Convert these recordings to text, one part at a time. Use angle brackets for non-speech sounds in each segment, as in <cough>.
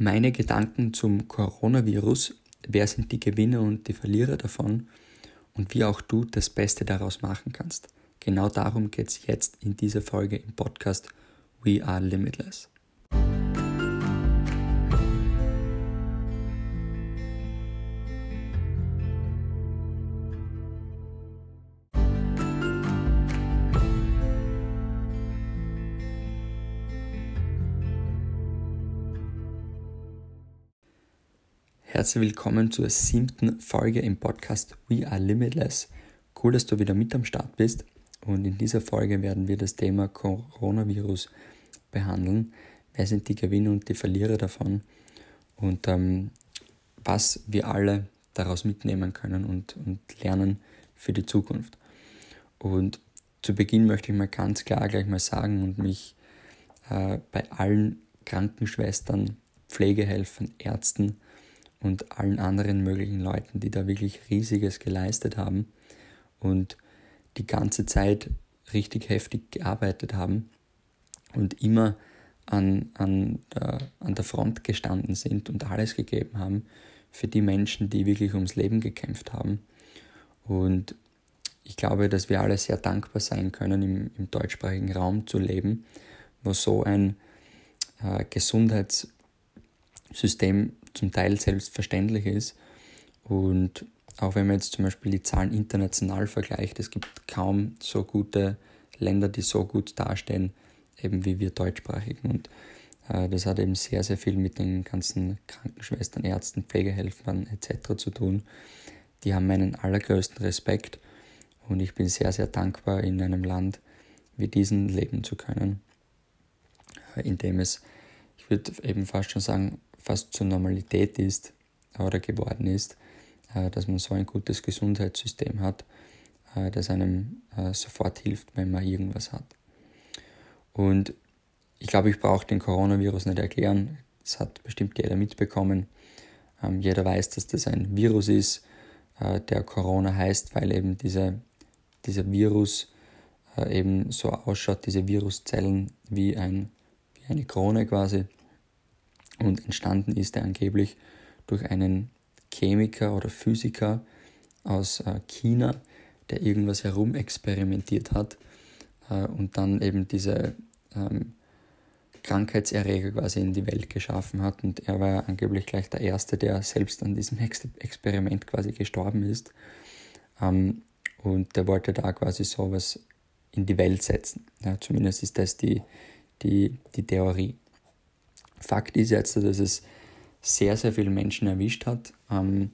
Meine Gedanken zum Coronavirus, wer sind die Gewinner und die Verlierer davon und wie auch du das Beste daraus machen kannst. Genau darum geht es jetzt in dieser Folge im Podcast We Are Limitless. Herzlich willkommen zur siebten Folge im Podcast We Are Limitless. Cool, dass du wieder mit am Start bist. Und in dieser Folge werden wir das Thema Coronavirus behandeln. Wer sind die Gewinner und die Verlierer davon? Und ähm, was wir alle daraus mitnehmen können und, und lernen für die Zukunft. Und zu Beginn möchte ich mal ganz klar gleich mal sagen und mich äh, bei allen Krankenschwestern, Pflegehelfern, Ärzten, und allen anderen möglichen Leuten, die da wirklich riesiges geleistet haben und die ganze Zeit richtig heftig gearbeitet haben und immer an, an, der, an der Front gestanden sind und alles gegeben haben für die Menschen, die wirklich ums Leben gekämpft haben. Und ich glaube, dass wir alle sehr dankbar sein können, im, im deutschsprachigen Raum zu leben, wo so ein äh, Gesundheitssystem zum Teil selbstverständlich ist. Und auch wenn man jetzt zum Beispiel die Zahlen international vergleicht, es gibt kaum so gute Länder, die so gut dastehen, eben wie wir deutschsprachigen. Und äh, das hat eben sehr, sehr viel mit den ganzen Krankenschwestern, Ärzten, Pflegehelfern etc. zu tun. Die haben meinen allergrößten Respekt und ich bin sehr, sehr dankbar, in einem Land wie diesen leben zu können, äh, in dem es, ich würde eben fast schon sagen, fast zur Normalität ist oder geworden ist, äh, dass man so ein gutes Gesundheitssystem hat, äh, das einem äh, sofort hilft, wenn man irgendwas hat. Und ich glaube, ich brauche den Coronavirus nicht erklären. Das hat bestimmt jeder mitbekommen. Ähm, jeder weiß, dass das ein Virus ist, der Corona heißt, weil eben diese, dieser Virus eben so ausschaut, diese Viruszellen wie, ein, wie eine Krone quasi. Und entstanden ist er angeblich durch einen Chemiker oder Physiker aus äh, China, der irgendwas herumexperimentiert hat äh, und dann eben diese ähm, Krankheitserreger quasi in die Welt geschaffen hat. Und er war ja angeblich gleich der Erste, der selbst an diesem Ex Experiment quasi gestorben ist. Ähm, und der wollte da quasi sowas in die Welt setzen. Ja, zumindest ist das die, die, die Theorie. Fakt ist jetzt, dass es sehr, sehr viele Menschen erwischt hat. Ähm,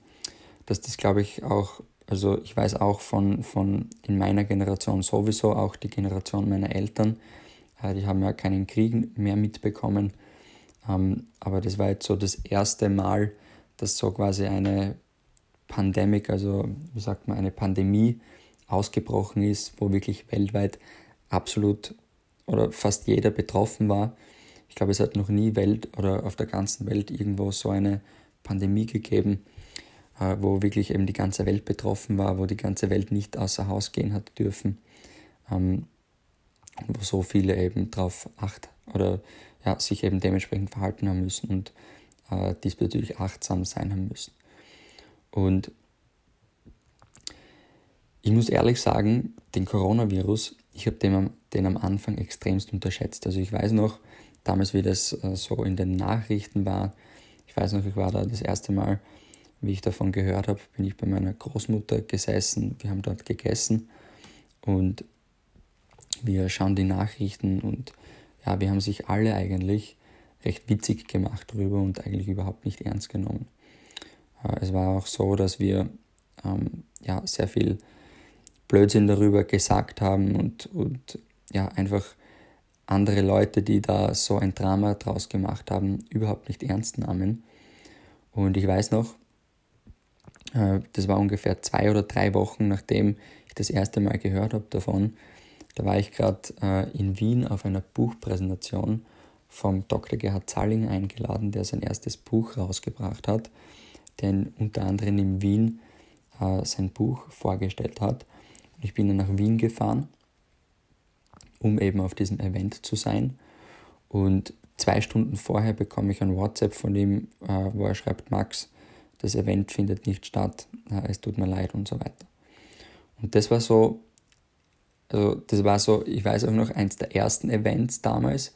dass das, glaube ich, auch, also ich weiß auch von, von in meiner Generation sowieso, auch die Generation meiner Eltern, äh, die haben ja keinen Krieg mehr mitbekommen. Ähm, aber das war jetzt so das erste Mal, dass so quasi eine Pandemie, also wie sagt man, eine Pandemie ausgebrochen ist, wo wirklich weltweit absolut oder fast jeder betroffen war. Ich glaube, es hat noch nie Welt oder auf der ganzen Welt irgendwo so eine Pandemie gegeben, äh, wo wirklich eben die ganze Welt betroffen war, wo die ganze Welt nicht außer Haus gehen hat dürfen, ähm, wo so viele eben darauf acht oder ja, sich eben dementsprechend verhalten haben müssen und äh, diesbezüglich achtsam sein haben müssen. Und ich muss ehrlich sagen, den Coronavirus, ich habe den, den am Anfang extremst unterschätzt. Also ich weiß noch, damals, wie das äh, so in den Nachrichten war. Ich weiß noch, ich war da das erste Mal, wie ich davon gehört habe, bin ich bei meiner Großmutter gesessen. Wir haben dort gegessen und wir schauen die Nachrichten und ja, wir haben sich alle eigentlich recht witzig gemacht darüber und eigentlich überhaupt nicht ernst genommen. Äh, es war auch so, dass wir ähm, ja, sehr viel Blödsinn darüber gesagt haben und, und ja, einfach andere Leute, die da so ein Drama draus gemacht haben, überhaupt nicht ernst nahmen. Und ich weiß noch, äh, das war ungefähr zwei oder drei Wochen, nachdem ich das erste Mal gehört habe davon. Da war ich gerade äh, in Wien auf einer Buchpräsentation vom Dr. Gerhard Zalling eingeladen, der sein erstes Buch rausgebracht hat, der unter anderem in Wien äh, sein Buch vorgestellt hat. Ich bin dann nach Wien gefahren um eben auf diesem Event zu sein. Und zwei Stunden vorher bekomme ich ein WhatsApp von ihm, äh, wo er schreibt, Max, das Event findet nicht statt, äh, es tut mir leid und so weiter. Und das war so, also das war so, ich weiß auch noch, eins der ersten Events damals,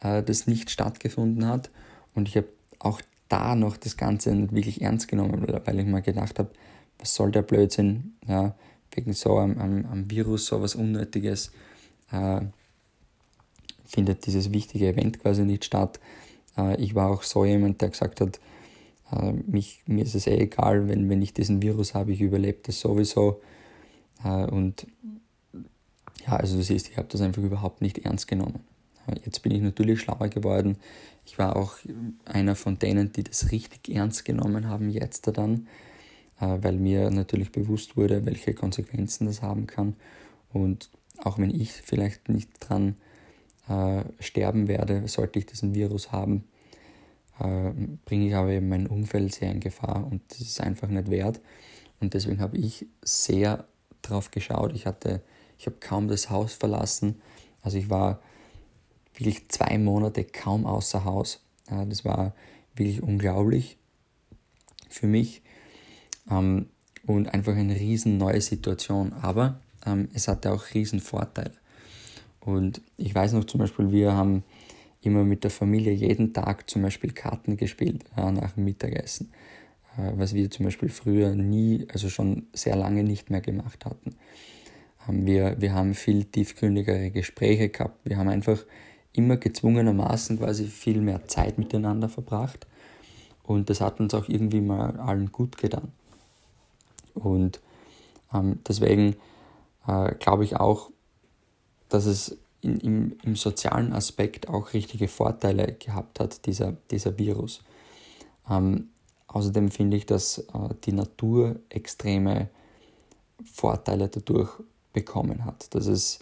äh, das nicht stattgefunden hat. Und ich habe auch da noch das Ganze nicht wirklich ernst genommen, weil ich mir gedacht habe, was soll der Blödsinn, ja, wegen so einem, einem, einem Virus, so was Unnötiges, äh, findet dieses wichtige Event quasi nicht statt. Äh, ich war auch so jemand, der gesagt hat, äh, mich, mir ist es eh egal, wenn, wenn ich diesen Virus habe, ich überlebe das sowieso. Äh, und ja, also du siehst, ich habe das einfach überhaupt nicht ernst genommen. Jetzt bin ich natürlich schlauer geworden. Ich war auch einer von denen, die das richtig ernst genommen haben jetzt dann, weil mir natürlich bewusst wurde, welche Konsequenzen das haben kann. Und auch wenn ich vielleicht nicht dran äh, sterben werde, sollte ich diesen Virus haben, äh, bringe ich aber eben mein Umfeld sehr in Gefahr und das ist einfach nicht wert. Und deswegen habe ich sehr darauf geschaut. Ich hatte, ich habe kaum das Haus verlassen. Also ich war wirklich zwei Monate kaum außer Haus. Äh, das war wirklich unglaublich für mich ähm, und einfach eine riesen neue Situation. Aber ähm, es hatte auch riesen Vorteile. Und ich weiß noch zum Beispiel, wir haben immer mit der Familie jeden Tag zum Beispiel Karten gespielt ja, nach dem Mittagessen, äh, was wir zum Beispiel früher nie, also schon sehr lange nicht mehr gemacht hatten. Ähm, wir, wir haben viel tiefgründigere Gespräche gehabt. Wir haben einfach immer gezwungenermaßen quasi viel mehr Zeit miteinander verbracht. Und das hat uns auch irgendwie mal allen gut getan. Und ähm, deswegen äh, glaube ich auch, dass es in, im, im sozialen Aspekt auch richtige Vorteile gehabt hat, dieser, dieser Virus. Ähm, außerdem finde ich, dass äh, die Natur extreme Vorteile dadurch bekommen hat. Dass es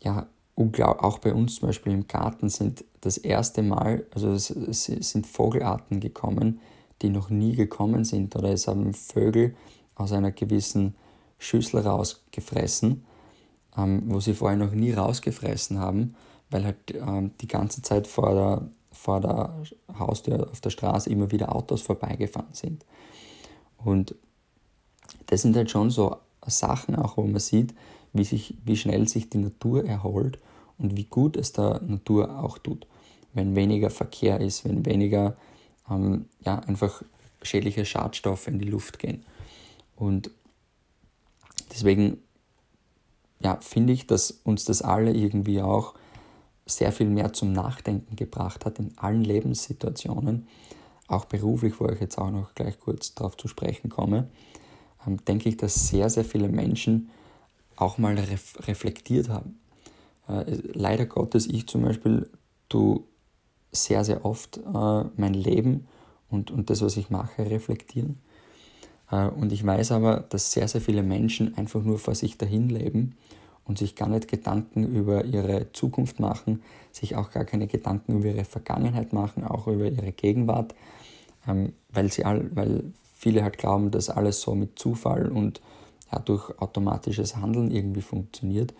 ja auch bei uns zum Beispiel im Garten sind das erste Mal, also es, es sind Vogelarten gekommen, die noch nie gekommen sind, oder es haben Vögel aus einer gewissen Schüssel rausgefressen ähm, wo sie vorher noch nie rausgefressen haben, weil halt ähm, die ganze Zeit vor der, vor der Haustür auf der Straße immer wieder Autos vorbeigefahren sind. Und das sind halt schon so Sachen auch, wo man sieht, wie, sich, wie schnell sich die Natur erholt und wie gut es der Natur auch tut, wenn weniger Verkehr ist, wenn weniger ähm, ja, einfach schädliche Schadstoffe in die Luft gehen. Und deswegen ja, finde ich, dass uns das alle irgendwie auch sehr viel mehr zum Nachdenken gebracht hat in allen Lebenssituationen, auch beruflich, wo ich jetzt auch noch gleich kurz darauf zu sprechen komme, ähm, denke ich, dass sehr, sehr viele Menschen auch mal ref reflektiert haben. Äh, leider Gottes, ich zum Beispiel, tu sehr, sehr oft äh, mein Leben und, und das, was ich mache, reflektieren. Äh, und ich weiß aber, dass sehr, sehr viele Menschen einfach nur vor sich dahin leben und sich gar nicht Gedanken über ihre Zukunft machen, sich auch gar keine Gedanken über ihre Vergangenheit machen, auch über ihre Gegenwart, ähm, weil, sie all, weil viele halt glauben, dass alles so mit Zufall und ja, durch automatisches Handeln irgendwie funktioniert.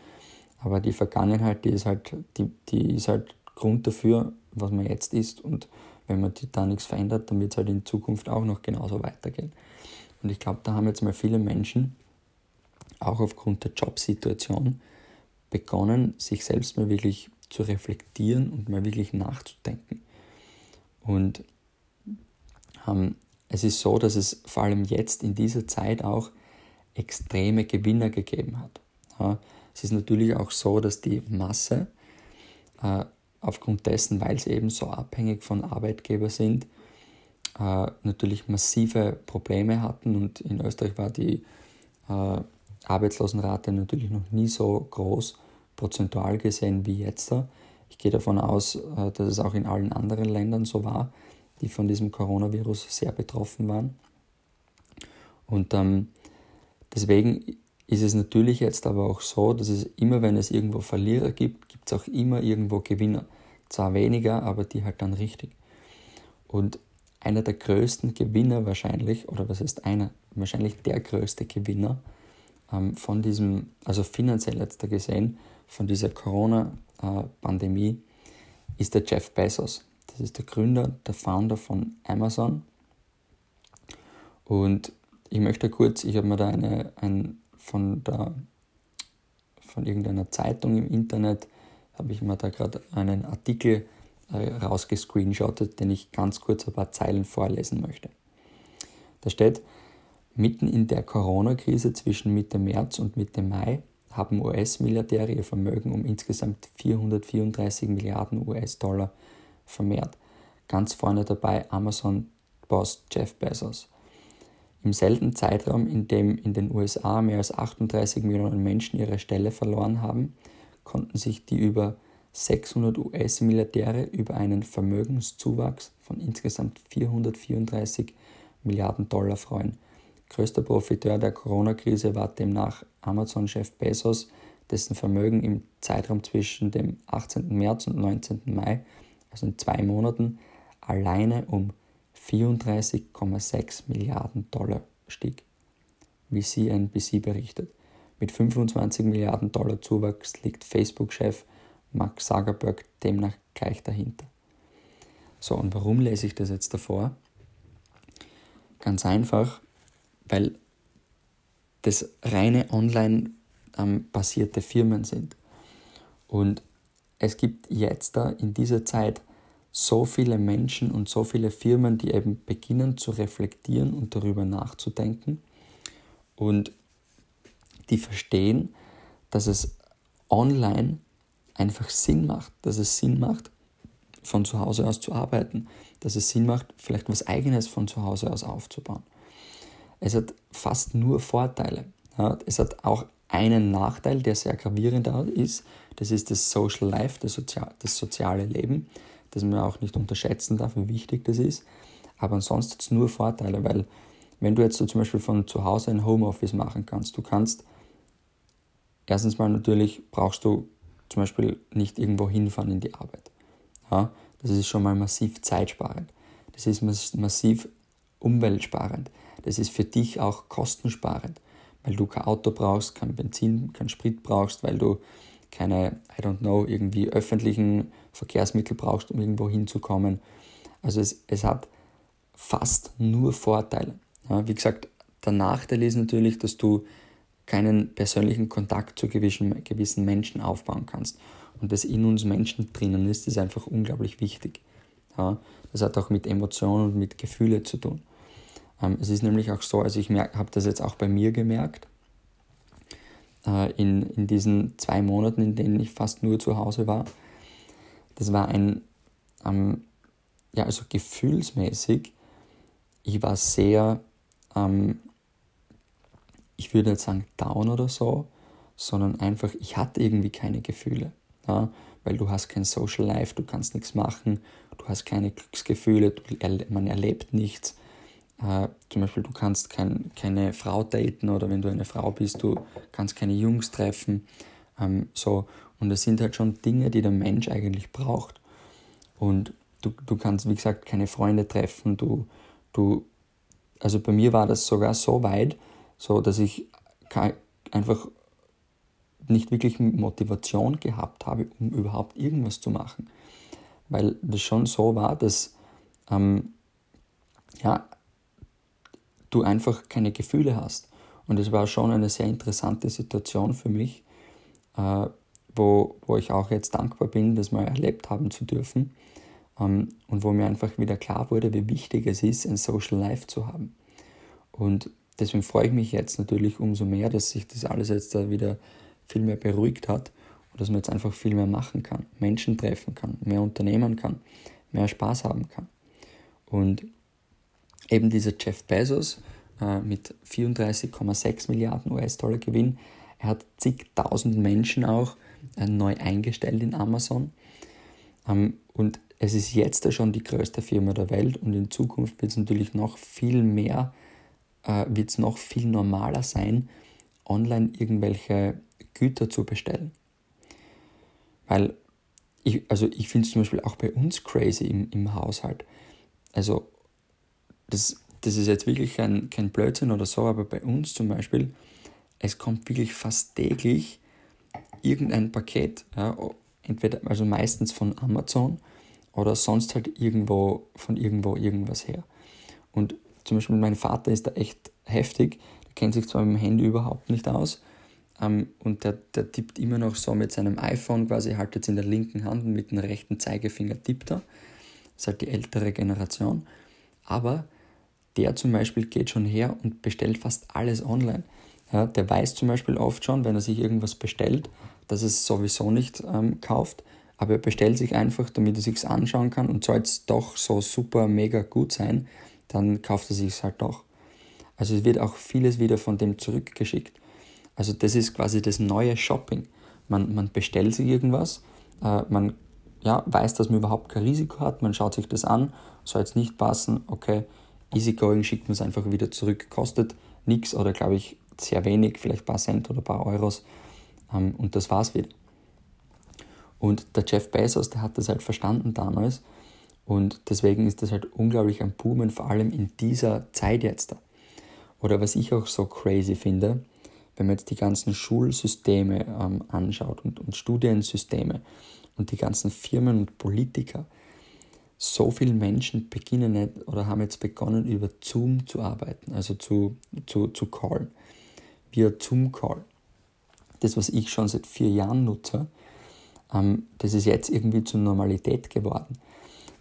Aber die Vergangenheit, die ist halt, die, die ist halt Grund dafür, was man jetzt ist. Und wenn man da nichts verändert, dann wird es halt in Zukunft auch noch genauso weitergehen. Und ich glaube, da haben jetzt mal viele Menschen auch aufgrund der Jobsituation begonnen, sich selbst mal wirklich zu reflektieren und mal wirklich nachzudenken. Und ähm, es ist so, dass es vor allem jetzt in dieser Zeit auch extreme Gewinner gegeben hat. Ja, es ist natürlich auch so, dass die Masse äh, aufgrund dessen, weil sie eben so abhängig von Arbeitgeber sind, äh, natürlich massive Probleme hatten und in Österreich war die äh, Arbeitslosenrate natürlich noch nie so groß prozentual gesehen wie jetzt. Ich gehe davon aus, äh, dass es auch in allen anderen Ländern so war, die von diesem Coronavirus sehr betroffen waren. Und ähm, deswegen ist es natürlich jetzt aber auch so, dass es immer, wenn es irgendwo Verlierer gibt, gibt es auch immer irgendwo Gewinner. Zwar weniger, aber die halt dann richtig. Und einer der größten Gewinner wahrscheinlich, oder was heißt einer, wahrscheinlich der größte Gewinner ähm, von diesem, also finanziell jetzt da gesehen, von dieser Corona-Pandemie ist der Jeff Bezos. Das ist der Gründer, der Founder von Amazon. Und ich möchte kurz, ich habe mir da eine, ein, von, der, von irgendeiner Zeitung im Internet, habe ich mir da gerade einen Artikel äh, rausgescreenshottet, den ich ganz kurz ein paar Zeilen vorlesen möchte. Da steht, mitten in der Corona-Krise zwischen Mitte März und Mitte Mai haben US-Milliardäre ihr Vermögen um insgesamt 434 Milliarden US-Dollar vermehrt. Ganz vorne dabei Amazon-Boss Jeff Bezos. Im selben Zeitraum, in dem in den USA mehr als 38 Millionen Menschen ihre Stelle verloren haben, konnten sich die über 600 US-Milliardäre über einen Vermögenszuwachs von insgesamt 434 Milliarden Dollar freuen. Größter Profiteur der Corona-Krise war demnach Amazon-Chef Bezos, dessen Vermögen im Zeitraum zwischen dem 18. März und 19. Mai, also in zwei Monaten, alleine um 34,6 Milliarden Dollar stieg, wie CNBC berichtet. Mit 25 Milliarden Dollar Zuwachs liegt Facebook-Chef Mark Zuckerberg demnach gleich dahinter. So, und warum lese ich das jetzt davor? Ganz einfach, weil das reine online ähm, basierte Firmen sind. Und es gibt jetzt da in dieser Zeit so viele Menschen und so viele Firmen, die eben beginnen zu reflektieren und darüber nachzudenken und die verstehen, dass es online einfach Sinn macht, dass es Sinn macht, von zu Hause aus zu arbeiten, dass es Sinn macht, vielleicht was eigenes von zu Hause aus aufzubauen. Es hat fast nur Vorteile. Es hat auch einen Nachteil, der sehr gravierend ist, das ist das Social Life, das, Sozial das soziale Leben, das man auch nicht unterschätzen darf, wie wichtig das ist. Aber ansonsten hat es nur Vorteile, weil wenn du jetzt so zum Beispiel von zu Hause ein Homeoffice machen kannst, du kannst erstens mal natürlich brauchst du zum Beispiel nicht irgendwo hinfahren in die Arbeit. Ja, das ist schon mal massiv zeitsparend. Das ist massiv umweltsparend. Das ist für dich auch kostensparend, weil du kein Auto brauchst, kein Benzin, kein Sprit brauchst, weil du keine, I don't know, irgendwie öffentlichen Verkehrsmittel brauchst, um irgendwo hinzukommen. Also es, es hat fast nur Vorteile. Ja, wie gesagt, der Nachteil ist natürlich, dass du keinen persönlichen Kontakt zu gewissen, gewissen Menschen aufbauen kannst. Und das in uns Menschen drinnen ist, ist einfach unglaublich wichtig. Ja, das hat auch mit Emotionen und mit Gefühlen zu tun. Ähm, es ist nämlich auch so, also ich habe das jetzt auch bei mir gemerkt, äh, in, in diesen zwei Monaten, in denen ich fast nur zu Hause war. Das war ein, ähm, ja, also gefühlsmäßig, ich war sehr, ähm, ich würde jetzt sagen down oder so, sondern einfach, ich hatte irgendwie keine Gefühle. Ja? Weil du hast kein Social Life, du kannst nichts machen, du hast keine Glücksgefühle, du, man erlebt nichts. Äh, zum Beispiel, du kannst kein, keine Frau daten oder wenn du eine Frau bist, du kannst keine Jungs treffen. Ähm, so. Und das sind halt schon Dinge, die der Mensch eigentlich braucht. Und du, du kannst, wie gesagt, keine Freunde treffen. Du, du, also bei mir war das sogar so weit, so dass ich einfach nicht wirklich Motivation gehabt habe, um überhaupt irgendwas zu machen. Weil das schon so war, dass ähm, ja, du einfach keine Gefühle hast. Und es war schon eine sehr interessante Situation für mich, äh, wo, wo ich auch jetzt dankbar bin, das mal erlebt haben zu dürfen. Ähm, und wo mir einfach wieder klar wurde, wie wichtig es ist, ein Social Life zu haben. Und deswegen freue ich mich jetzt natürlich umso mehr, dass sich das alles jetzt da wieder viel mehr beruhigt hat und dass man jetzt einfach viel mehr machen kann, Menschen treffen kann, mehr unternehmen kann, mehr Spaß haben kann. Und eben dieser Jeff Bezos äh, mit 34,6 Milliarden US-Dollar Gewinn, er hat zigtausend Menschen auch äh, neu eingestellt in Amazon. Ähm, und es ist jetzt schon die größte Firma der Welt und in Zukunft wird es natürlich noch viel mehr, äh, wird es noch viel normaler sein, online irgendwelche Güter zu bestellen. Weil ich, also ich finde es zum Beispiel auch bei uns crazy im, im Haushalt. Also das, das ist jetzt wirklich kein, kein Blödsinn oder so, aber bei uns zum Beispiel, es kommt wirklich fast täglich irgendein Paket. Ja, entweder, also meistens von Amazon oder sonst halt irgendwo, von irgendwo irgendwas her. Und zum Beispiel mein Vater ist da echt heftig, der kennt sich zwar mit dem Handy überhaupt nicht aus, ähm, und der, der tippt immer noch so mit seinem iPhone quasi, haltet es in der linken Hand und mit dem rechten Zeigefinger tippt er. Das ist halt die ältere Generation. Aber der zum Beispiel geht schon her und bestellt fast alles online. Ja, der weiß zum Beispiel oft schon, wenn er sich irgendwas bestellt, dass es sowieso nicht ähm, kauft, aber er bestellt sich einfach, damit er sich anschauen kann und soll es doch so super mega gut sein, dann kauft er sich halt doch. Also es wird auch vieles wieder von dem zurückgeschickt. Also das ist quasi das neue Shopping. Man, man bestellt sich irgendwas, äh, man ja, weiß, dass man überhaupt kein Risiko hat, man schaut sich das an, soll jetzt nicht passen, okay, easygoing, schickt man es einfach wieder zurück, kostet nichts oder glaube ich sehr wenig, vielleicht ein paar Cent oder ein paar Euros ähm, und das war's wieder. Und der Jeff Bezos, der hat das halt verstanden damals und deswegen ist das halt unglaublich ein Boomen, vor allem in dieser Zeit jetzt. Oder was ich auch so crazy finde, wenn man jetzt die ganzen Schulsysteme ähm, anschaut und, und Studiensysteme und die ganzen Firmen und Politiker, so viele Menschen beginnen nicht oder haben jetzt begonnen, über Zoom zu arbeiten, also zu, zu, zu callen, via Zoom-Call. Das, was ich schon seit vier Jahren nutze, ähm, das ist jetzt irgendwie zur Normalität geworden.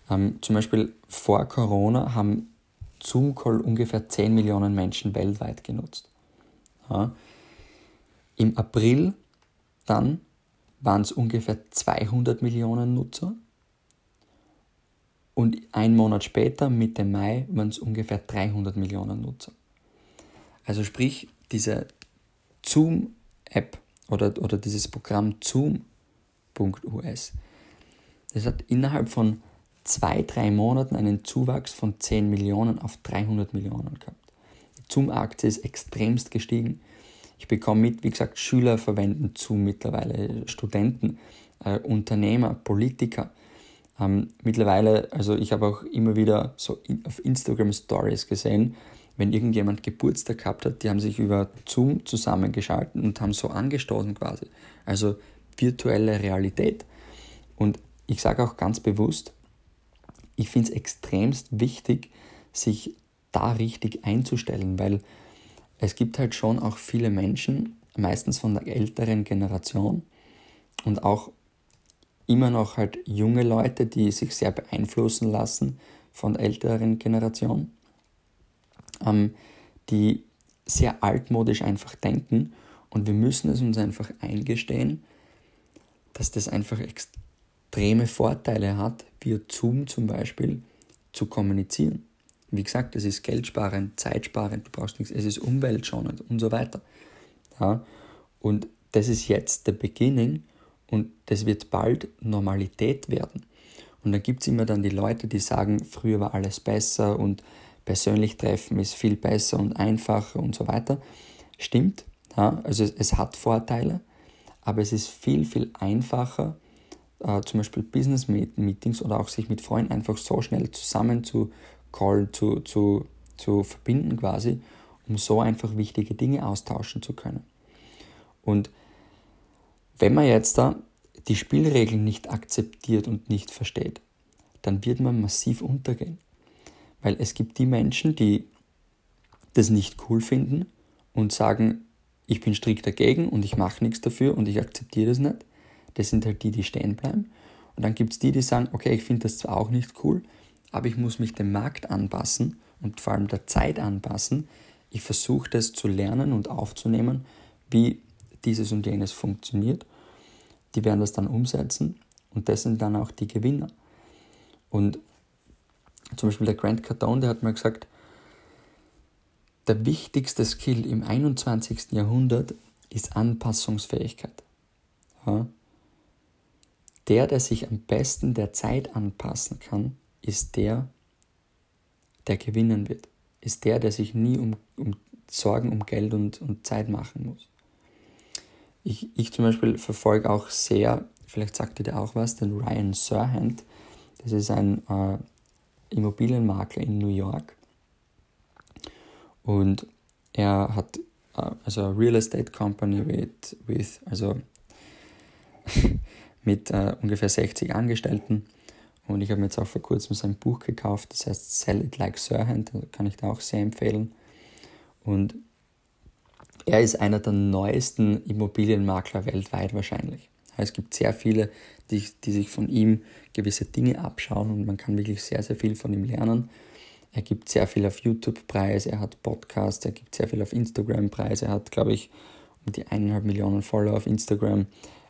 Ähm, zum Beispiel vor Corona haben Zoom-Call ungefähr 10 Millionen Menschen weltweit genutzt. Ja. Im April dann waren es ungefähr 200 Millionen Nutzer und ein Monat später, Mitte Mai, waren es ungefähr 300 Millionen Nutzer. Also sprich, diese Zoom-App oder, oder dieses Programm Zoom.us, das hat innerhalb von zwei, drei Monaten einen Zuwachs von 10 Millionen auf 300 Millionen gehabt. Die Zoom-Aktie ist extremst gestiegen. Ich bekomme mit, wie gesagt, Schüler verwenden Zoom mittlerweile, Studenten, äh, Unternehmer, Politiker. Ähm, mittlerweile, also ich habe auch immer wieder so in, auf Instagram Stories gesehen, wenn irgendjemand Geburtstag gehabt hat, die haben sich über Zoom zusammengeschaltet und haben so angestoßen quasi. Also virtuelle Realität. Und ich sage auch ganz bewusst, ich finde es extremst wichtig, sich da richtig einzustellen, weil es gibt halt schon auch viele Menschen, meistens von der älteren Generation und auch immer noch halt junge Leute, die sich sehr beeinflussen lassen von der älteren Generation, ähm, die sehr altmodisch einfach denken. Und wir müssen es uns einfach eingestehen, dass das einfach extreme Vorteile hat, via Zoom zum Beispiel zu kommunizieren. Wie gesagt, es ist geldsparend, zeitsparend, du brauchst nichts, es ist umweltschonend und so weiter. Ja? Und das ist jetzt der Beginning und das wird bald Normalität werden. Und dann gibt es immer dann die Leute, die sagen, früher war alles besser und persönlich treffen ist viel besser und einfacher und so weiter. Stimmt, ja? also es, es hat Vorteile, aber es ist viel, viel einfacher, äh, zum Beispiel Business-Meetings oder auch sich mit Freunden einfach so schnell zusammen zu callen, zu, zu, zu verbinden quasi, um so einfach wichtige Dinge austauschen zu können. Und wenn man jetzt da die Spielregeln nicht akzeptiert und nicht versteht, dann wird man massiv untergehen. Weil es gibt die Menschen, die das nicht cool finden und sagen, ich bin strikt dagegen und ich mache nichts dafür und ich akzeptiere das nicht. Das sind halt die, die stehen bleiben. Und dann gibt es die, die sagen, okay, ich finde das zwar auch nicht cool, aber ich muss mich dem Markt anpassen und vor allem der Zeit anpassen. Ich versuche das zu lernen und aufzunehmen, wie dieses und jenes funktioniert. Die werden das dann umsetzen und das sind dann auch die Gewinner. Und zum Beispiel der Grant Cardone, der hat mal gesagt, der wichtigste Skill im 21. Jahrhundert ist Anpassungsfähigkeit. Ja? Der, der sich am besten der Zeit anpassen kann, ist der, der gewinnen wird. Ist der, der sich nie um, um Sorgen um Geld und, und Zeit machen muss. Ich, ich zum Beispiel verfolge auch sehr, vielleicht sagt ihr da auch was, den Ryan Serhant. Das ist ein äh, Immobilienmakler in New York. Und er hat uh, also a Real Estate Company with, with also <laughs> mit äh, ungefähr 60 Angestellten. Und ich habe mir jetzt auch vor kurzem sein Buch gekauft, das heißt Sell It Like Sirhand, kann ich da auch sehr empfehlen. Und er ist einer der neuesten Immobilienmakler weltweit wahrscheinlich. Es gibt sehr viele, die, die sich von ihm gewisse Dinge abschauen und man kann wirklich sehr, sehr viel von ihm lernen. Er gibt sehr viel auf YouTube Preis, er hat Podcasts, er gibt sehr viel auf Instagram Preis, er hat, glaube ich, um die eineinhalb Millionen Follower auf Instagram.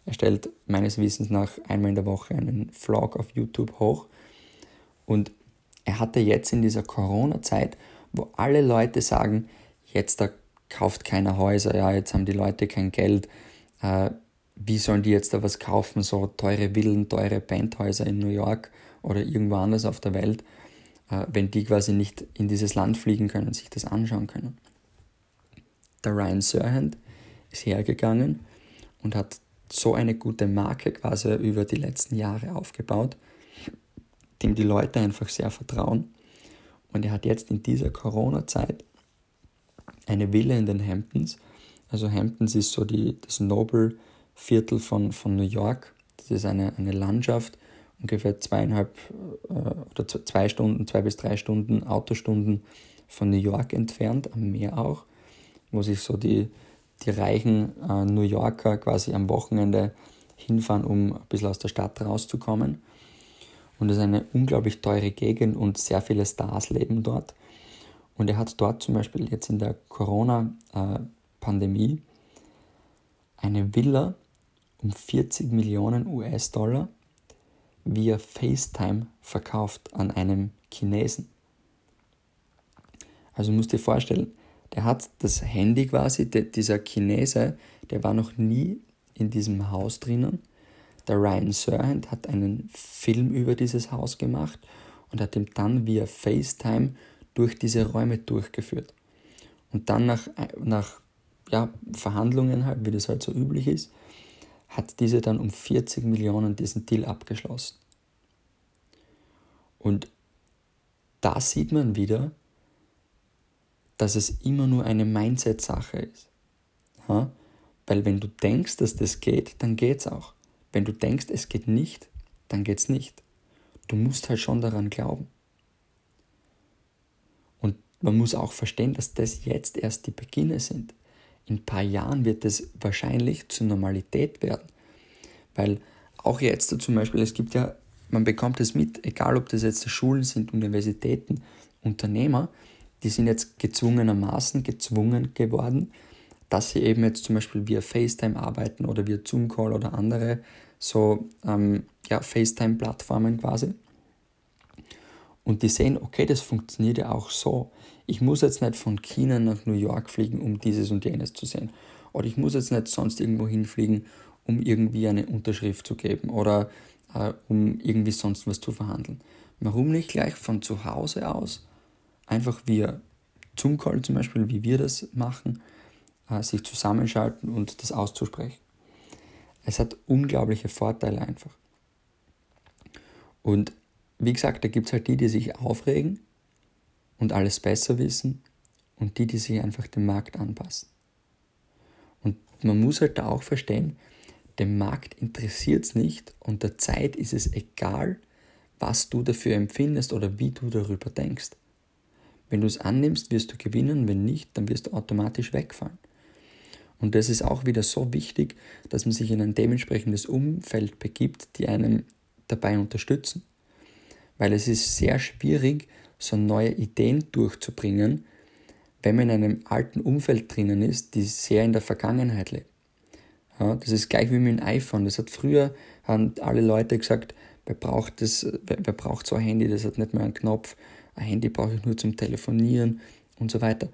Er stellt meines Wissens nach einmal in der Woche einen Vlog auf YouTube hoch. Und er hatte jetzt in dieser Corona-Zeit, wo alle Leute sagen, jetzt da kauft keiner Häuser, ja, jetzt haben die Leute kein Geld, äh, wie sollen die jetzt da was kaufen, so teure Villen, teure Penthäuser in New York oder irgendwo anders auf der Welt, äh, wenn die quasi nicht in dieses Land fliegen können, sich das anschauen können. Der Ryan Serhant ist hergegangen und hat so eine gute Marke quasi über die letzten Jahre aufgebaut, dem die Leute einfach sehr vertrauen. Und er hat jetzt in dieser Corona-Zeit eine Villa in den Hamptons. Also Hamptons ist so die, das Noble Viertel von, von New York. Das ist eine, eine Landschaft, ungefähr zweieinhalb äh, oder zwei Stunden, zwei bis drei Stunden Autostunden von New York entfernt, am Meer auch, wo sich so die, die reichen äh, New Yorker quasi am Wochenende hinfahren, um ein bisschen aus der Stadt rauszukommen. Und es ist eine unglaublich teure Gegend und sehr viele Stars leben dort. Und er hat dort zum Beispiel jetzt in der Corona-Pandemie eine Villa um 40 Millionen US-Dollar via FaceTime verkauft an einem Chinesen. Also musst dir vorstellen, der hat das Handy quasi, der, dieser Chinese, der war noch nie in diesem Haus drinnen. Der Ryan Serhant hat einen Film über dieses Haus gemacht und hat ihm dann via FaceTime durch diese Räume durchgeführt. Und dann nach, nach ja, Verhandlungen, halt, wie das halt so üblich ist, hat diese dann um 40 Millionen diesen Deal abgeschlossen. Und da sieht man wieder, dass es immer nur eine Mindset-Sache ist. Ja? Weil wenn du denkst, dass das geht, dann geht es auch. Wenn du denkst, es geht nicht, dann geht es nicht. Du musst halt schon daran glauben. Und man muss auch verstehen, dass das jetzt erst die Beginne sind in ein paar Jahren wird es wahrscheinlich zur Normalität werden. Weil auch jetzt zum Beispiel, es gibt ja, man bekommt es mit, egal ob das jetzt Schulen sind, Universitäten, Unternehmer, die sind jetzt gezwungenermaßen gezwungen geworden, dass sie eben jetzt zum Beispiel via FaceTime arbeiten oder via Zoom Call oder andere so ähm, ja, FaceTime-Plattformen quasi. Und die sehen, okay, das funktioniert ja auch so. Ich muss jetzt nicht von China nach New York fliegen, um dieses und jenes zu sehen. Oder ich muss jetzt nicht sonst irgendwo hinfliegen, um irgendwie eine Unterschrift zu geben oder äh, um irgendwie sonst was zu verhandeln. Warum nicht gleich von zu Hause aus, einfach via Zoom-Call zum Beispiel, wie wir das machen, äh, sich zusammenschalten und das auszusprechen. Es hat unglaubliche Vorteile einfach. Und wie gesagt, da gibt es halt die, die sich aufregen und alles besser wissen und die, die sich einfach dem Markt anpassen. Und man muss halt da auch verstehen, dem Markt interessiert es nicht und der Zeit ist es egal, was du dafür empfindest oder wie du darüber denkst. Wenn du es annimmst, wirst du gewinnen, wenn nicht, dann wirst du automatisch wegfallen. Und das ist auch wieder so wichtig, dass man sich in ein dementsprechendes Umfeld begibt, die einem dabei unterstützen. Weil es ist sehr schwierig, so neue Ideen durchzubringen, wenn man in einem alten Umfeld drinnen ist, die sehr in der Vergangenheit lebt. Ja, das ist gleich wie mit dem iPhone. Das hat früher haben alle Leute gesagt, wer braucht das, wer, wer braucht so ein Handy, das hat nicht mehr einen Knopf, ein Handy brauche ich nur zum Telefonieren und so weiter.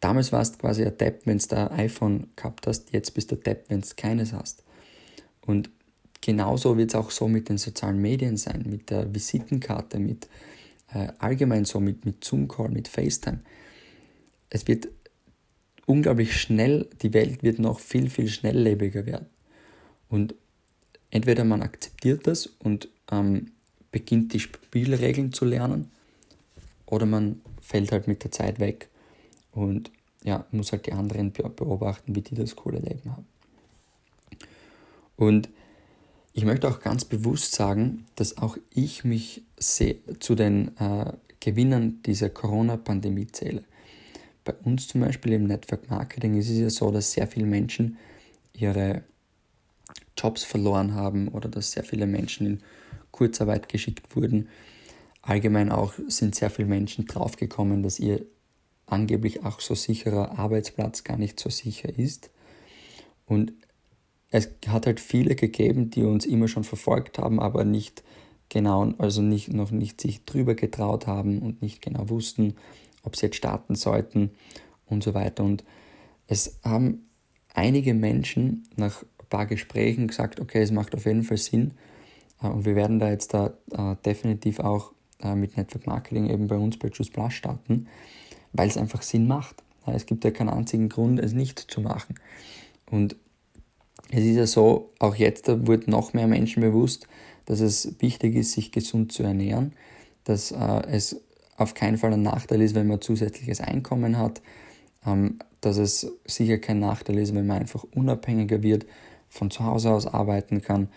Damals warst du quasi ein Depp, wenn du ein iPhone gehabt hast, jetzt bist du Depp, wenn du keines hast. Und genauso wird es auch so mit den sozialen Medien sein, mit der Visitenkarte, mit äh, allgemein so mit, mit Zoom-Call, mit FaceTime. Es wird unglaublich schnell, die Welt wird noch viel, viel schnelllebiger werden. Und entweder man akzeptiert das und ähm, beginnt die Spielregeln zu lernen, oder man fällt halt mit der Zeit weg und ja, muss halt die anderen beobachten, wie die das coole Leben haben. Und ich möchte auch ganz bewusst sagen, dass auch ich mich zu den äh, Gewinnern dieser Corona-Pandemie zähle. Bei uns zum Beispiel im Network Marketing ist es ja so, dass sehr viele Menschen ihre Jobs verloren haben oder dass sehr viele Menschen in Kurzarbeit geschickt wurden. Allgemein auch sind sehr viele Menschen draufgekommen, dass ihr angeblich auch so sicherer Arbeitsplatz gar nicht so sicher ist. Und es hat halt viele gegeben, die uns immer schon verfolgt haben, aber nicht genau, also nicht, noch nicht sich drüber getraut haben und nicht genau wussten, ob sie jetzt starten sollten und so weiter. Und es haben einige Menschen nach ein paar Gesprächen gesagt, okay, es macht auf jeden Fall Sinn. Äh, und wir werden da jetzt da äh, definitiv auch äh, mit Network Marketing eben bei uns bei Juice Plus starten, weil es einfach Sinn macht. Es gibt ja keinen einzigen Grund, es nicht zu machen. Und es ist ja so, auch jetzt wird noch mehr Menschen bewusst, dass es wichtig ist, sich gesund zu ernähren, dass äh, es auf keinen Fall ein Nachteil ist, wenn man zusätzliches Einkommen hat, ähm, dass es sicher kein Nachteil ist, wenn man einfach unabhängiger wird, von zu Hause aus arbeiten kann,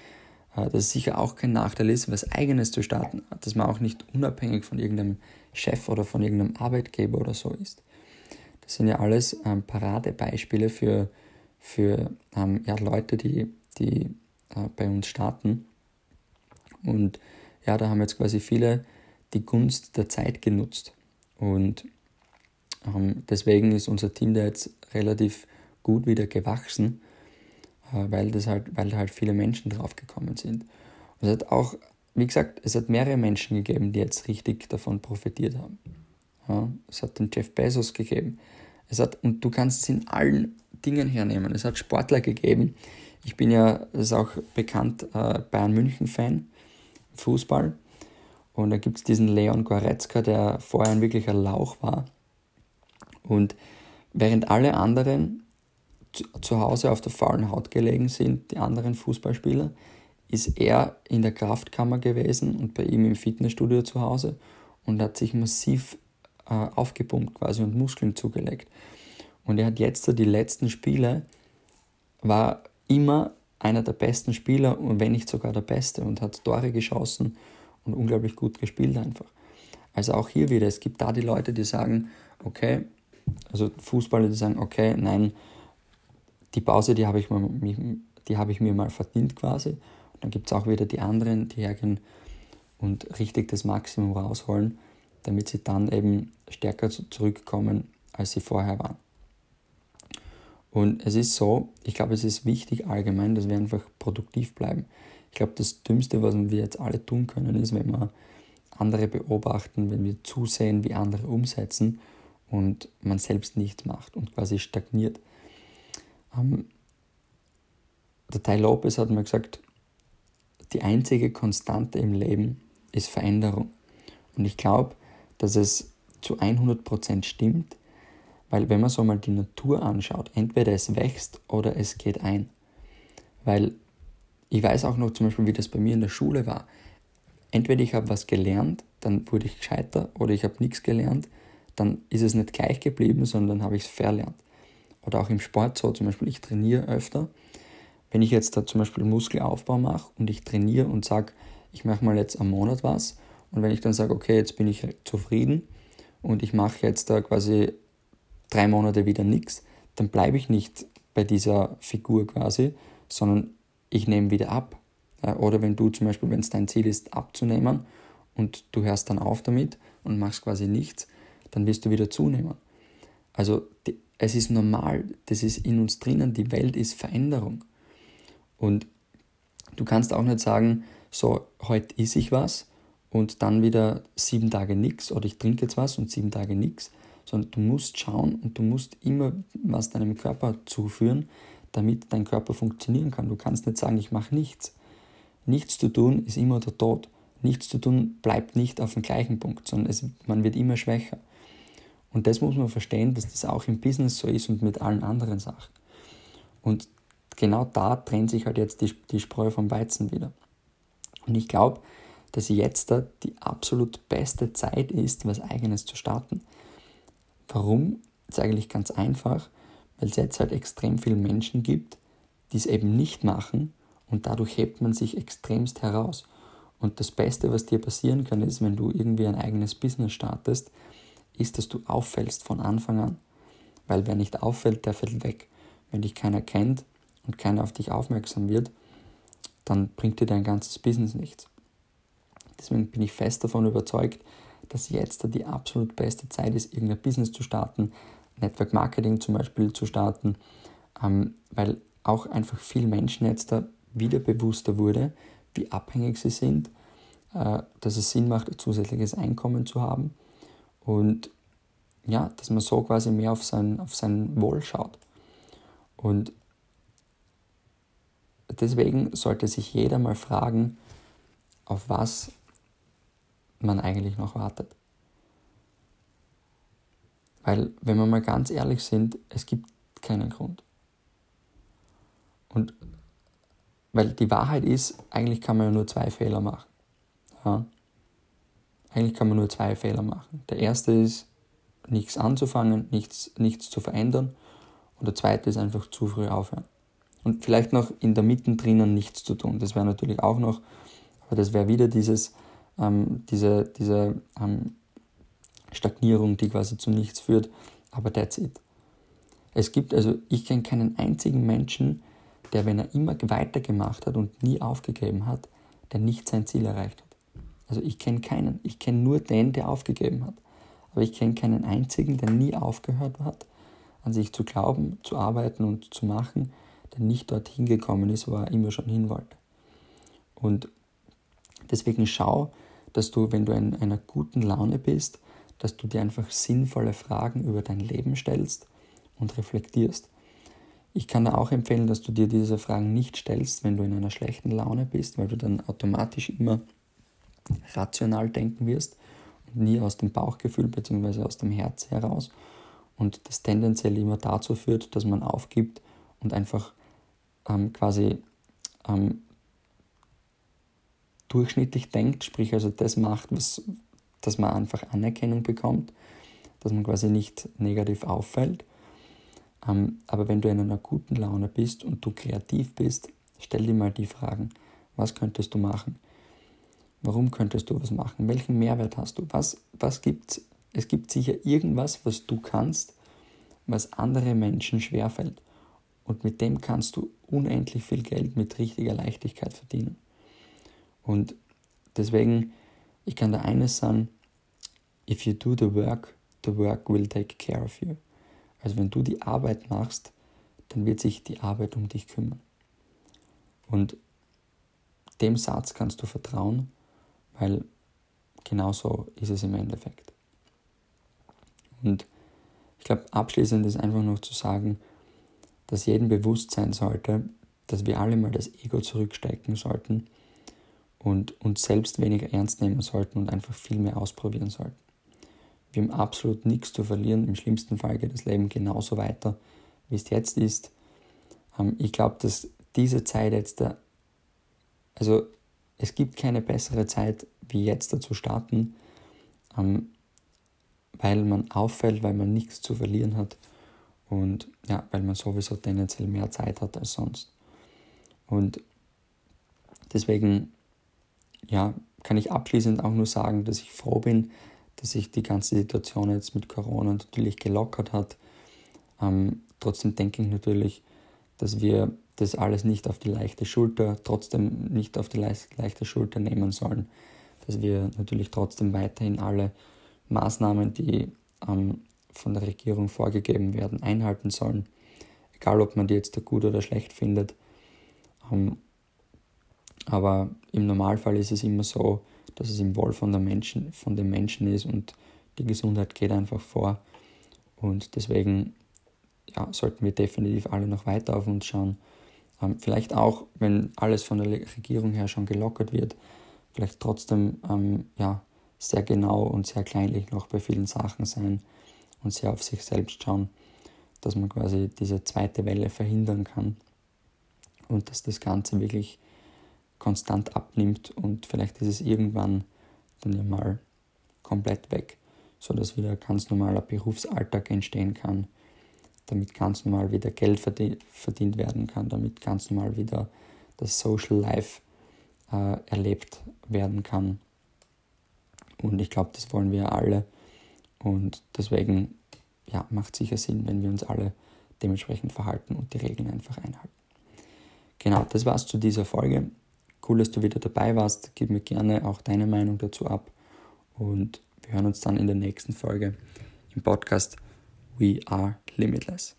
äh, dass es sicher auch kein Nachteil ist, was eigenes zu starten, dass man auch nicht unabhängig von irgendeinem Chef oder von irgendeinem Arbeitgeber oder so ist. Das sind ja alles ähm, Paradebeispiele für, für ähm, ja, Leute, die, die äh, bei uns starten. Und ja, da haben jetzt quasi viele die Gunst der Zeit genutzt. Und ähm, deswegen ist unser Team da jetzt relativ gut wieder gewachsen, weil, das halt, weil halt viele Menschen draufgekommen sind. Und es hat auch, wie gesagt, es hat mehrere Menschen gegeben, die jetzt richtig davon profitiert haben. Ja, es hat den Jeff Bezos gegeben. Es hat, und du kannst es in allen Dingen hernehmen. Es hat Sportler gegeben. Ich bin ja, das ist auch bekannt, äh, Bayern München-Fan, Fußball. Und da gibt es diesen Leon Goretzka, der vorher ein wirklicher Lauch war. Und während alle anderen zu, Hause auf der faulen Haut gelegen sind, die anderen Fußballspieler, ist er in der Kraftkammer gewesen und bei ihm im Fitnessstudio zu Hause und hat sich massiv äh, aufgepumpt quasi und Muskeln zugelegt. Und er hat jetzt die letzten Spiele, war immer einer der besten Spieler und wenn nicht sogar der Beste und hat Tore geschossen und unglaublich gut gespielt einfach. Also auch hier wieder, es gibt da die Leute, die sagen, okay, also Fußballer, die sagen, okay, nein, die Pause, die habe ich, hab ich mir mal verdient quasi. Und dann gibt es auch wieder die anderen, die hergehen und richtig das Maximum rausholen, damit sie dann eben stärker zurückkommen, als sie vorher waren. Und es ist so, ich glaube, es ist wichtig allgemein, dass wir einfach produktiv bleiben. Ich glaube, das Dümmste, was wir jetzt alle tun können, ist, wenn wir andere beobachten, wenn wir zusehen, wie andere umsetzen und man selbst nichts macht und quasi stagniert. Ähm, der Ty Lopez hat mir gesagt, die einzige Konstante im Leben ist Veränderung. Und ich glaube, dass es zu 100% stimmt, weil wenn man so mal die Natur anschaut, entweder es wächst oder es geht ein. Weil ich weiß auch noch zum Beispiel, wie das bei mir in der Schule war. Entweder ich habe was gelernt, dann wurde ich gescheiter, oder ich habe nichts gelernt, dann ist es nicht gleich geblieben, sondern habe ich es verlernt. Oder auch im Sport so, zum Beispiel ich trainiere öfter. Wenn ich jetzt da zum Beispiel Muskelaufbau mache und ich trainiere und sage, ich mache mal jetzt am Monat was und wenn ich dann sage, okay, jetzt bin ich zufrieden und ich mache jetzt da quasi drei Monate wieder nichts, dann bleibe ich nicht bei dieser Figur quasi, sondern ich nehme wieder ab. Oder wenn du zum Beispiel, wenn es dein Ziel ist, abzunehmen und du hörst dann auf damit und machst quasi nichts, dann wirst du wieder zunehmen. Also die, es ist normal, das ist in uns drinnen, die Welt ist Veränderung. Und du kannst auch nicht sagen, so, heute isse ich was und dann wieder sieben Tage nichts oder ich trinke jetzt was und sieben Tage nichts, sondern du musst schauen und du musst immer was deinem Körper zuführen, damit dein Körper funktionieren kann. Du kannst nicht sagen, ich mache nichts. Nichts zu tun ist immer der Tod. Nichts zu tun bleibt nicht auf dem gleichen Punkt, sondern es, man wird immer schwächer. Und das muss man verstehen, dass das auch im Business so ist und mit allen anderen Sachen. Und genau da trennt sich halt jetzt die, die Spreu vom Weizen wieder. Und ich glaube, dass jetzt da die absolut beste Zeit ist, was eigenes zu starten. Warum? Das ist eigentlich ganz einfach, weil es jetzt halt extrem viele Menschen gibt, die es eben nicht machen Und dadurch hebt man sich extremst heraus. Und das Beste, was dir passieren kann, ist, wenn du irgendwie ein eigenes Business startest, ist, dass du auffällst von Anfang an. Weil wer nicht auffällt, der fällt weg. Wenn dich keiner kennt und keiner auf dich aufmerksam wird, dann bringt dir dein ganzes Business nichts. Deswegen bin ich fest davon überzeugt, dass jetzt die absolut beste Zeit ist, irgendein Business zu starten, Network Marketing zum Beispiel zu starten, ähm, weil auch einfach viele Menschen jetzt da wieder bewusster wurde, wie abhängig sie sind, äh, dass es Sinn macht, ein zusätzliches Einkommen zu haben und ja, dass man so quasi mehr auf sein, auf sein Wohl schaut. Und deswegen sollte sich jeder mal fragen, auf was man eigentlich noch wartet. Weil, wenn wir mal ganz ehrlich sind, es gibt keinen Grund. Und weil die Wahrheit ist, eigentlich kann man ja nur zwei Fehler machen. Ja? Eigentlich kann man nur zwei Fehler machen. Der erste ist, nichts anzufangen, nichts, nichts zu verändern. Und der zweite ist einfach zu früh aufhören. Und vielleicht noch in der Mitte drinnen nichts zu tun. Das wäre natürlich auch noch, aber das wäre wieder dieses, ähm, diese, diese ähm, Stagnierung, die quasi zu nichts führt. Aber that's it. Es gibt also, ich kenne keinen einzigen Menschen, der, wenn er immer weitergemacht hat und nie aufgegeben hat, der nicht sein Ziel erreicht hat. Also ich kenne keinen. Ich kenne nur den, der aufgegeben hat. Aber ich kenne keinen einzigen, der nie aufgehört hat, an sich zu glauben, zu arbeiten und zu machen, der nicht dorthin gekommen ist, wo er immer schon hin wollte. Und deswegen schau, dass du, wenn du in einer guten Laune bist, dass du dir einfach sinnvolle Fragen über dein Leben stellst und reflektierst. Ich kann da auch empfehlen, dass du dir diese Fragen nicht stellst, wenn du in einer schlechten Laune bist, weil du dann automatisch immer rational denken wirst und nie aus dem Bauchgefühl bzw. aus dem Herz heraus und das tendenziell immer dazu führt, dass man aufgibt und einfach ähm, quasi ähm, durchschnittlich denkt, sprich also das macht, was, dass man einfach Anerkennung bekommt, dass man quasi nicht negativ auffällt. Ähm, aber wenn du in einer guten Laune bist und du kreativ bist, stell dir mal die Fragen, was könntest du machen? Warum könntest du was machen? Welchen Mehrwert hast du? Was, was gibt's? Es gibt sicher irgendwas, was du kannst, was andere Menschen schwerfällt. Und mit dem kannst du unendlich viel Geld mit richtiger Leichtigkeit verdienen. Und deswegen, ich kann da eines sagen, if you do the work, the work will take care of you. Also wenn du die Arbeit machst, dann wird sich die Arbeit um dich kümmern. Und dem Satz kannst du vertrauen, weil genau so ist es im Endeffekt. Und ich glaube, abschließend ist einfach noch zu sagen, dass jedem bewusst sein sollte, dass wir alle mal das Ego zurückstecken sollten und uns selbst weniger ernst nehmen sollten und einfach viel mehr ausprobieren sollten. Wir haben absolut nichts zu verlieren. Im schlimmsten Fall geht das Leben genauso weiter, wie es jetzt ist. Ähm, ich glaube, dass diese Zeit jetzt, da, also es gibt keine bessere Zeit, wie jetzt da zu starten, ähm, weil man auffällt, weil man nichts zu verlieren hat und ja, weil man sowieso tendenziell mehr Zeit hat als sonst. Und deswegen ja, kann ich abschließend auch nur sagen, dass ich froh bin, dass sich die ganze Situation jetzt mit Corona natürlich gelockert hat. Ähm, trotzdem denke ich natürlich, dass wir das alles nicht auf die leichte Schulter, trotzdem nicht auf die leichte Schulter nehmen sollen. Dass wir natürlich trotzdem weiterhin alle Maßnahmen, die ähm, von der Regierung vorgegeben werden, einhalten sollen. Egal, ob man die jetzt gut oder schlecht findet. Ähm, aber im Normalfall ist es immer so, dass es im Wohl von, der Menschen, von den Menschen ist und die Gesundheit geht einfach vor. Und deswegen ja, sollten wir definitiv alle noch weiter auf uns schauen. Ähm, vielleicht auch, wenn alles von der Regierung her schon gelockert wird, vielleicht trotzdem ähm, ja, sehr genau und sehr kleinlich noch bei vielen Sachen sein und sehr auf sich selbst schauen, dass man quasi diese zweite Welle verhindern kann und dass das Ganze wirklich konstant abnimmt und vielleicht ist es irgendwann dann ja mal komplett weg, sodass wieder ganz normaler Berufsalltag entstehen kann, damit ganz normal wieder Geld verdient werden kann, damit ganz normal wieder das Social Life äh, erlebt werden kann. Und ich glaube, das wollen wir alle. Und deswegen ja, macht sicher Sinn, wenn wir uns alle dementsprechend verhalten und die Regeln einfach einhalten. Genau, das war's zu dieser Folge. Cool, dass du wieder dabei warst. Gib mir gerne auch deine Meinung dazu ab. Und wir hören uns dann in der nächsten Folge im Podcast We Are Limitless.